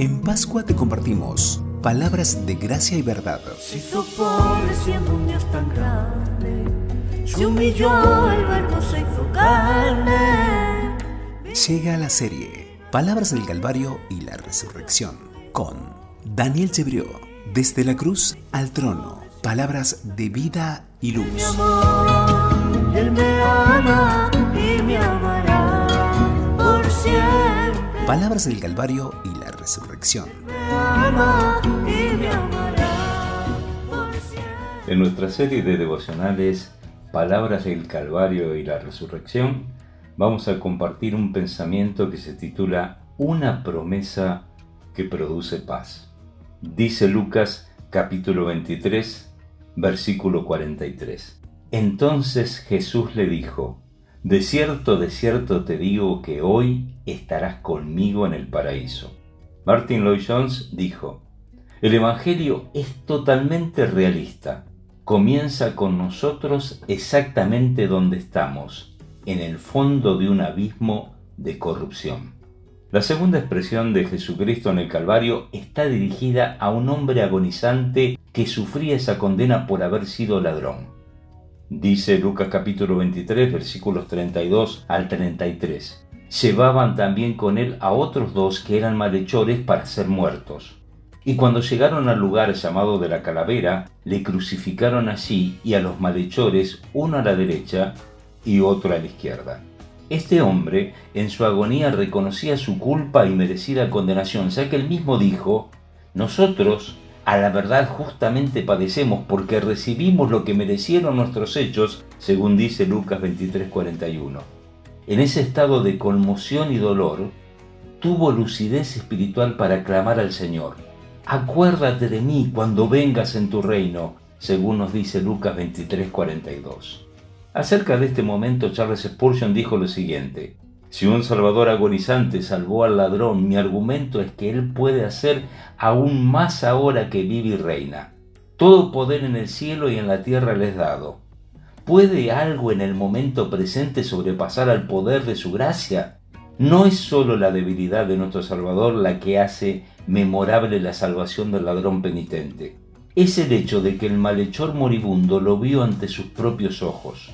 En Pascua te compartimos palabras de gracia y verdad. Se hizo pobre siendo un Dios tan grande, se humilló, el verbo se hizo carne. Llega la serie Palabras del Calvario y la Resurrección con Daniel Chebrió. Desde la cruz al trono, palabras de vida y luz. Mi amor, Él me ama y me amará por siempre. Palabras del Calvario y la Resurrección. En nuestra serie de devocionales Palabras del Calvario y la Resurrección, vamos a compartir un pensamiento que se titula Una promesa que produce paz. Dice Lucas capítulo 23, versículo 43. Entonces Jesús le dijo, De cierto, de cierto te digo que hoy estarás conmigo en el paraíso. Martin Lloyd Jones dijo, El Evangelio es totalmente realista. Comienza con nosotros exactamente donde estamos, en el fondo de un abismo de corrupción. La segunda expresión de Jesucristo en el Calvario está dirigida a un hombre agonizante que sufría esa condena por haber sido ladrón. Dice Lucas capítulo 23 versículos 32 al 33. Llevaban también con él a otros dos que eran malhechores para ser muertos. Y cuando llegaron al lugar llamado de la calavera, le crucificaron allí y a los malhechores, uno a la derecha y otro a la izquierda. Este hombre, en su agonía, reconocía su culpa y merecida condenación, ya que él mismo dijo, nosotros, a la verdad, justamente padecemos porque recibimos lo que merecieron nuestros hechos, según dice Lucas 23:41. En ese estado de conmoción y dolor, tuvo lucidez espiritual para clamar al Señor, acuérdate de mí cuando vengas en tu reino, según nos dice Lucas 23:42. Acerca de este momento, Charles Spurgeon dijo lo siguiente, si un Salvador agonizante salvó al ladrón, mi argumento es que él puede hacer aún más ahora que vive y reina. Todo poder en el cielo y en la tierra le es dado. ¿Puede algo en el momento presente sobrepasar al poder de su gracia? No es sólo la debilidad de nuestro Salvador la que hace memorable la salvación del ladrón penitente. Es el hecho de que el malhechor moribundo lo vio ante sus propios ojos.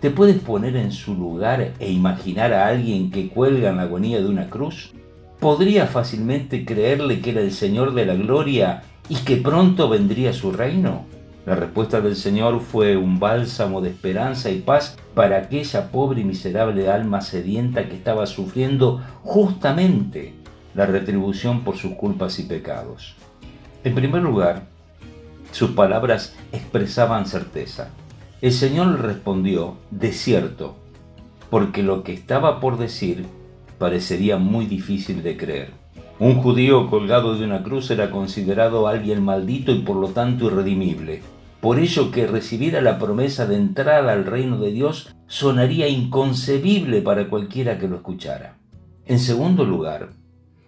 ¿Te puedes poner en su lugar e imaginar a alguien que cuelga en la agonía de una cruz? ¿Podría fácilmente creerle que era el Señor de la Gloria y que pronto vendría su reino? La respuesta del Señor fue un bálsamo de esperanza y paz para aquella pobre y miserable alma sedienta que estaba sufriendo justamente la retribución por sus culpas y pecados. En primer lugar, sus palabras expresaban certeza. El Señor le respondió, de cierto, porque lo que estaba por decir parecería muy difícil de creer. Un judío colgado de una cruz era considerado alguien maldito y por lo tanto irredimible. Por ello que recibiera la promesa de entrada al reino de Dios sonaría inconcebible para cualquiera que lo escuchara. En segundo lugar,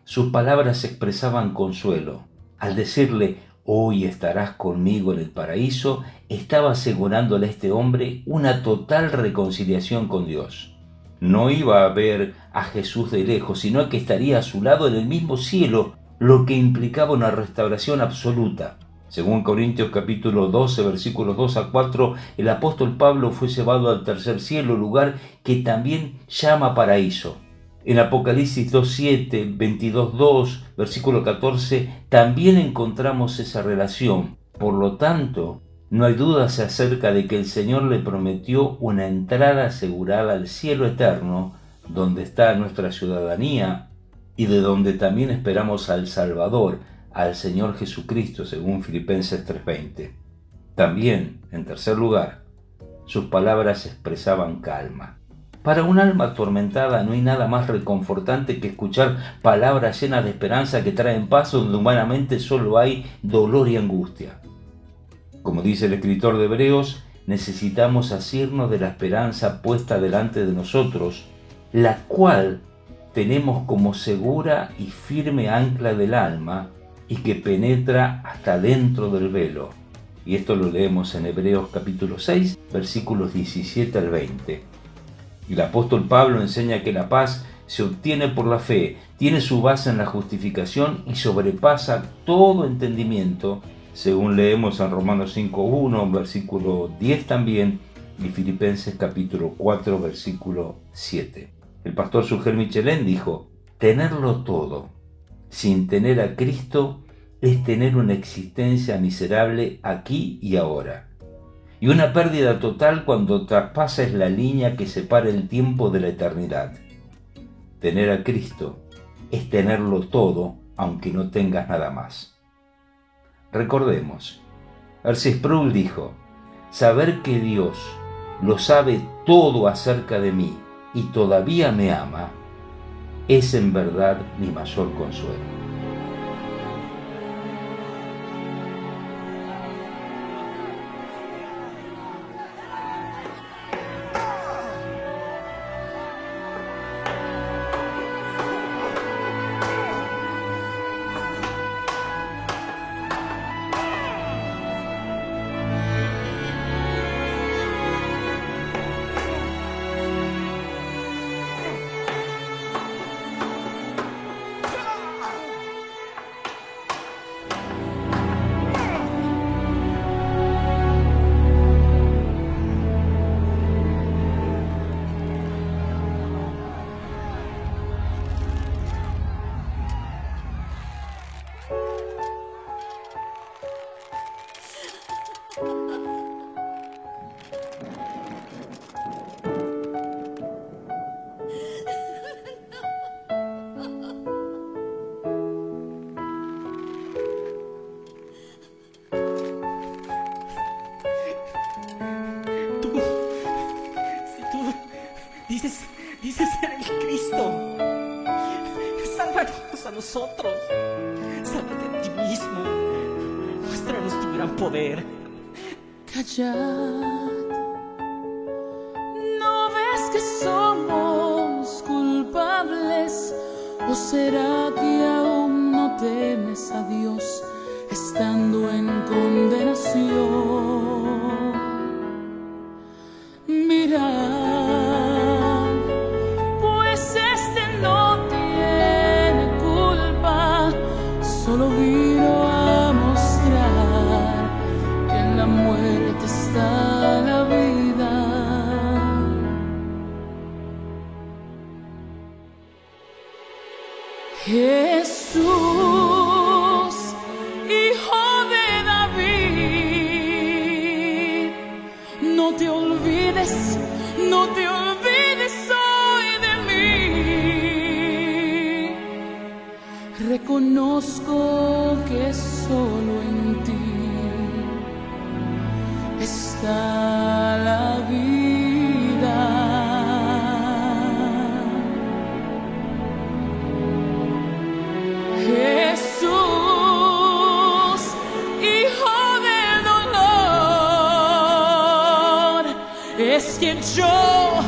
sus palabras expresaban consuelo. Al decirle, hoy estarás conmigo en el paraíso, estaba asegurándole a este hombre una total reconciliación con Dios. No iba a ver a Jesús de lejos, sino que estaría a su lado en el mismo cielo, lo que implicaba una restauración absoluta. Según Corintios capítulo 12 versículos 2 a 4, el apóstol Pablo fue llevado al tercer cielo, lugar que también llama paraíso. En Apocalipsis 2.7, 22.2, versículo 14, también encontramos esa relación. Por lo tanto, no hay dudas acerca de que el Señor le prometió una entrada asegurada al cielo eterno, donde está nuestra ciudadanía y de donde también esperamos al Salvador, al Señor Jesucristo, según Filipenses 3:20. También, en tercer lugar, sus palabras expresaban calma. Para un alma atormentada no hay nada más reconfortante que escuchar palabras llenas de esperanza que traen paz donde humanamente solo hay dolor y angustia. Como dice el escritor de Hebreos, necesitamos asirnos de la esperanza puesta delante de nosotros, la cual tenemos como segura y firme ancla del alma y que penetra hasta dentro del velo. Y esto lo leemos en Hebreos capítulo 6, versículos 17 al 20. Y el apóstol Pablo enseña que la paz se obtiene por la fe, tiene su base en la justificación y sobrepasa todo entendimiento, según leemos en Romanos 5.1, versículo 10 también, y Filipenses capítulo 4, versículo 7. El pastor Sugel Michelén dijo, tenerlo todo sin tener a Cristo es tener una existencia miserable aquí y ahora. Y una pérdida total cuando traspases la línea que separa el tiempo de la eternidad. Tener a Cristo es tenerlo todo aunque no tengas nada más. Recordemos, R.C. Sproul dijo, saber que Dios lo sabe todo acerca de mí y todavía me ama, es en verdad mi mayor consuelo. Nosotros. Sálvate de ti mismo. Muéstranos tu gran poder. Callad. ¿No ves que somos culpables? ¿O será que aún no temes a Dios estando en condenación? Conozco que solo en ti está la vida. Jesús, es que yo,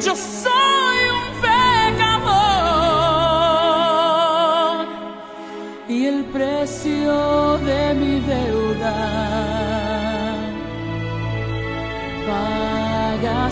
yo soy precio de mi deuda. Paga